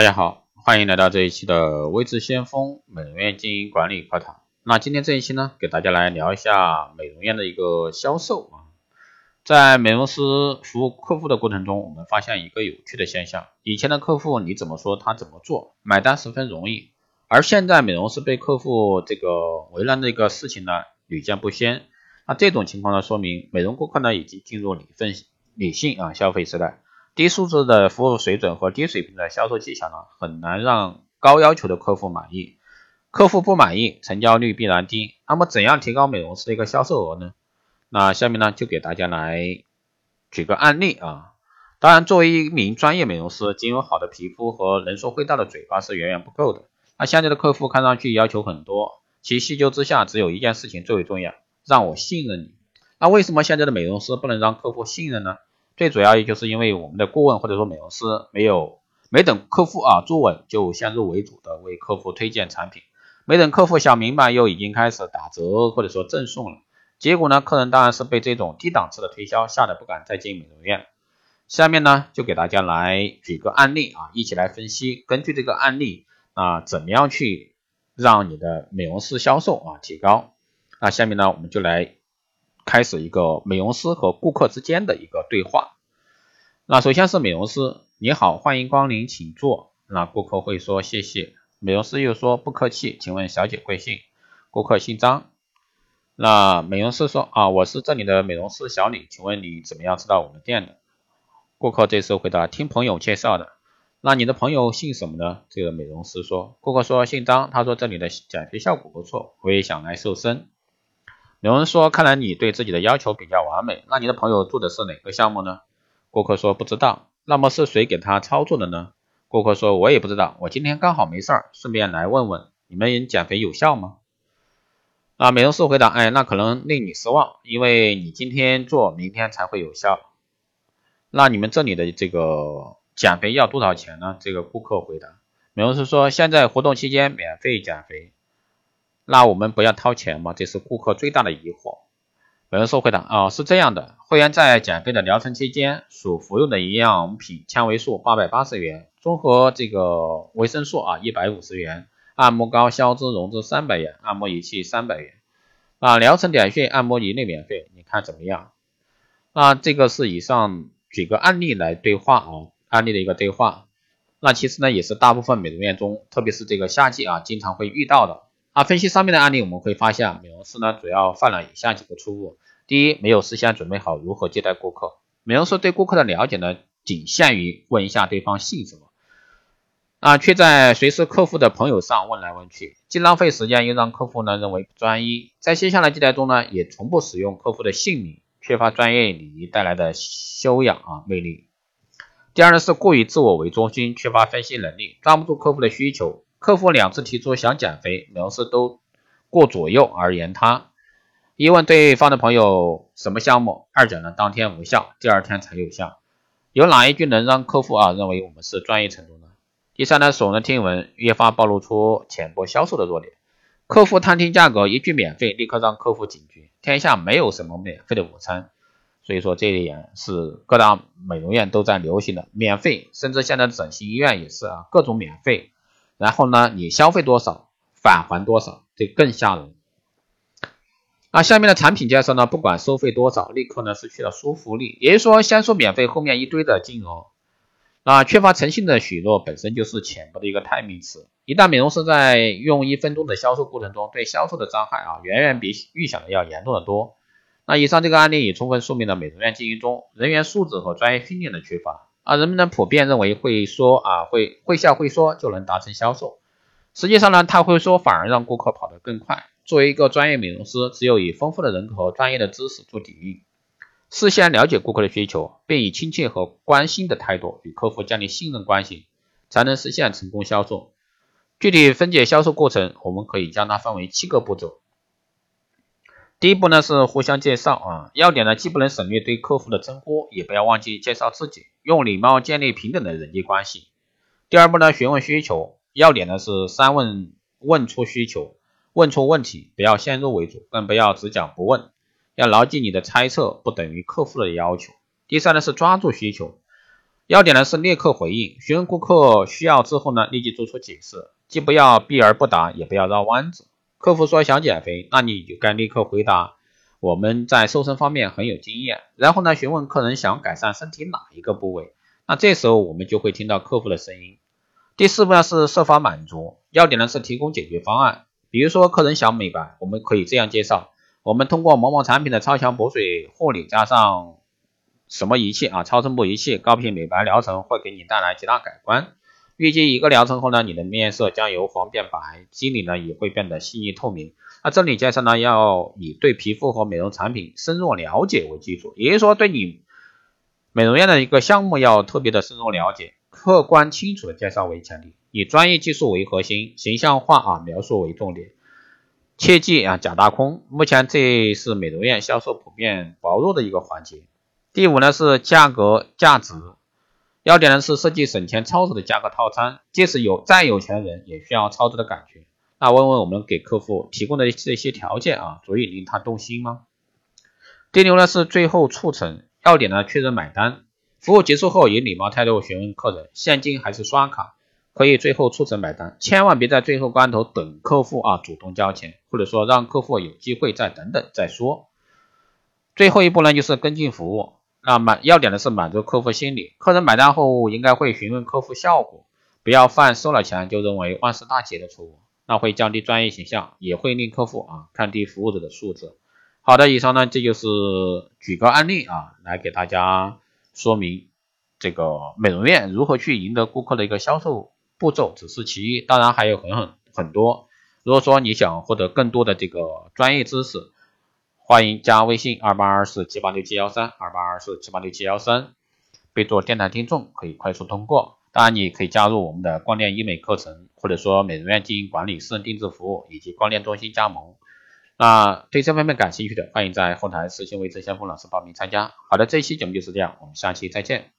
大家好，欢迎来到这一期的微智先锋美容院经营管理课堂。那今天这一期呢，给大家来聊一下美容院的一个销售啊。在美容师服务客户的过程中，我们发现一个有趣的现象：以前的客户你怎么说他怎么做，买单十分容易；而现在美容师被客户这个为难的一个事情呢，屡见不鲜。那这种情况呢，说明美容顾客呢已经进入理分理性啊消费时代。低素质的服务水准和低水平的销售技巧呢，很难让高要求的客户满意。客户不满意，成交率必然低。那么，怎样提高美容师的一个销售额呢？那下面呢，就给大家来举个案例啊。当然，作为一名专业美容师，仅有好的皮肤和能说会道的嘴巴是远远不够的。那现在的客户看上去要求很多，其细究之下，只有一件事情最为重要：让我信任你。那为什么现在的美容师不能让客户信任呢？最主要也就是因为我们的顾问或者说美容师没有没等客户啊坐稳就先入为主的为客户推荐产品，没等客户想明白又已经开始打折或者说赠送了，结果呢，客人当然是被这种低档次的推销吓得不敢再进美容院。下面呢就给大家来举个案例啊，一起来分析，根据这个案例啊，怎么样去让你的美容师销售啊提高？那下面呢我们就来。开始一个美容师和顾客之间的一个对话。那首先是美容师，你好，欢迎光临，请坐。那顾客会说谢谢，美容师又说不客气，请问小姐贵姓？顾客姓张。那美容师说啊，我是这里的美容师小李，请问你怎么样知道我们店的？顾客这时候回答，听朋友介绍的。那你的朋友姓什么呢？这个美容师说，顾客说姓张，他说这里的减肥效果不错，我也想来瘦身。有人说：“看来你对自己的要求比较完美。那你的朋友做的是哪个项目呢？”顾客说：“不知道。”那么是谁给他操作的呢？顾客说：“我也不知道。我今天刚好没事儿，顺便来问问你们减肥有效吗？”啊，美容师回答：“哎，那可能令你失望，因为你今天做，明天才会有效。”那你们这里的这个减肥要多少钱呢？这个顾客回答。美容师说：“现在活动期间免费减肥。”那我们不要掏钱吗？这是顾客最大的疑惑。美容师回答：啊，是这样的，会员在减肥的疗程期间所服用的营养品，纤维素八百八十元，综合这个维生素啊一百五十元，按摩膏、消脂溶脂三百元，按摩仪器三百元。啊，疗程点穴、按摩仪类免费，你看怎么样？那这个是以上举个案例来对话啊，案例的一个对话。那其实呢，也是大部分美容院中，特别是这个夏季啊，经常会遇到的。啊，分析上面的案例，我们会发现，美容师呢主要犯了以下几个错误：第一，没有事先准备好如何接待顾客；美容师对顾客的了解呢，仅限于问一下对方姓什么，啊，却在随时客户的朋友上问来问去，既浪费时间，又让客户呢认为不专一。在接下来接待中呢，也从不使用客户的姓名，缺乏专业礼仪带来的修养啊魅力。第二呢，是过于自我为中心，缺乏分析能力，抓不住客户的需求。客户两次提出想减肥，美容师都过左右而言他。一问对方的朋友什么项目，二讲呢当天无效，第二天才有效。有哪一句能让客户啊认为我们是专业程度呢？第三呢，耸人听闻，越发暴露出浅薄销售的弱点。客户探听价格，一句免费，立刻让客户警觉。天下没有什么免费的午餐，所以说这一点是各大美容院都在流行的免费，甚至现在整形医院也是啊，各种免费。然后呢，你消费多少返还多少，这更吓人。那下面的产品介绍呢，不管收费多少，立刻呢失去了说服力。也就是说，先说免费，后面一堆的金额，那缺乏诚信的许诺本身就是浅薄的一个代名词。一旦美容师在用一分钟的销售过程中，对销售的伤害啊，远远比预想的要严重的多。那以上这个案例也充分说明了美容院经营中人员素质和专业训练的缺乏。啊，人们呢普遍认为会说啊会会笑会说就能达成销售，实际上呢，他会说反而让顾客跑得更快。作为一个专业美容师，只有以丰富的人和专业的知识做底蕴，事先了解顾客的需求，并以亲切和关心的态度与客户建立信任关系，才能实现成功销售。具体分解销售过程，我们可以将它分为七个步骤。第一步呢是互相介绍啊，要点呢既不能省略对客户的称呼，也不要忘记介绍自己，用礼貌建立平等的人际关系。第二步呢询问需求，要点呢是三问问出需求，问出问题，不要先入为主，更不要只讲不问，要牢记你的猜测不等于客户的要求。第三呢是抓住需求，要点呢是立刻回应，询问顾客需要之后呢，立即做出解释，既不要避而不答，也不要绕弯子。客户说想减肥，那你就该立刻回答，我们在瘦身方面很有经验。然后呢，询问客人想改善身体哪一个部位，那这时候我们就会听到客户的声音。第四步呢是设法满足，要点呢是提供解决方案。比如说客人想美白，我们可以这样介绍：我们通过某某产品的超强补水护理，加上什么仪器啊？超声波仪器高频美白疗程会给你带来极大改观。预计一个疗程后呢，你的面色将由黄变白，肌理呢也会变得细腻透明。那这里介绍呢，要以对皮肤和美容产品深入了解为基础，也就是说，对你美容院的一个项目要特别的深入了解，客观清楚的介绍为前提，以专业技术为核心，形象化啊描述为重点，切记啊假大空。目前这是美容院销售普遍薄弱的一个环节。第五呢是价格价值，要点呢是设计省钱超值的价格套餐，即使有再有钱人也需要超值的感觉。那问问我们给客户提供的这些条件啊，足以令他动心吗？第六呢是最后促成，要点呢确认买单，服务结束后以礼貌态度询问客人现金还是刷卡，可以最后促成买单，千万别在最后关头等客户啊主动交钱，或者说让客户有机会再等等再说。最后一步呢就是跟进服务。那满要点的是满足客户心理，客人买单后应该会询问客户效果，不要犯收了钱就认为万事大吉的错误，那会降低专业形象，也会令客户啊看低服务者的素质。好的，以上呢这就是举个案例啊，来给大家说明这个美容院如何去赢得顾客的一个销售步骤，只是其一，当然还有很很很多。如果说你想获得更多的这个专业知识，欢迎加微信二八二四七八六七幺三二八二四七八六七幺三，备注电台听众可以快速通过。当然，你可以加入我们的光电医美课程，或者说美容院经营管理、私人定制服务以及光电中心加盟。那对这方面感兴趣的，欢迎在后台私信魏志先锋老师报名参加。好的，这一期节目就是这样，我们下期再见。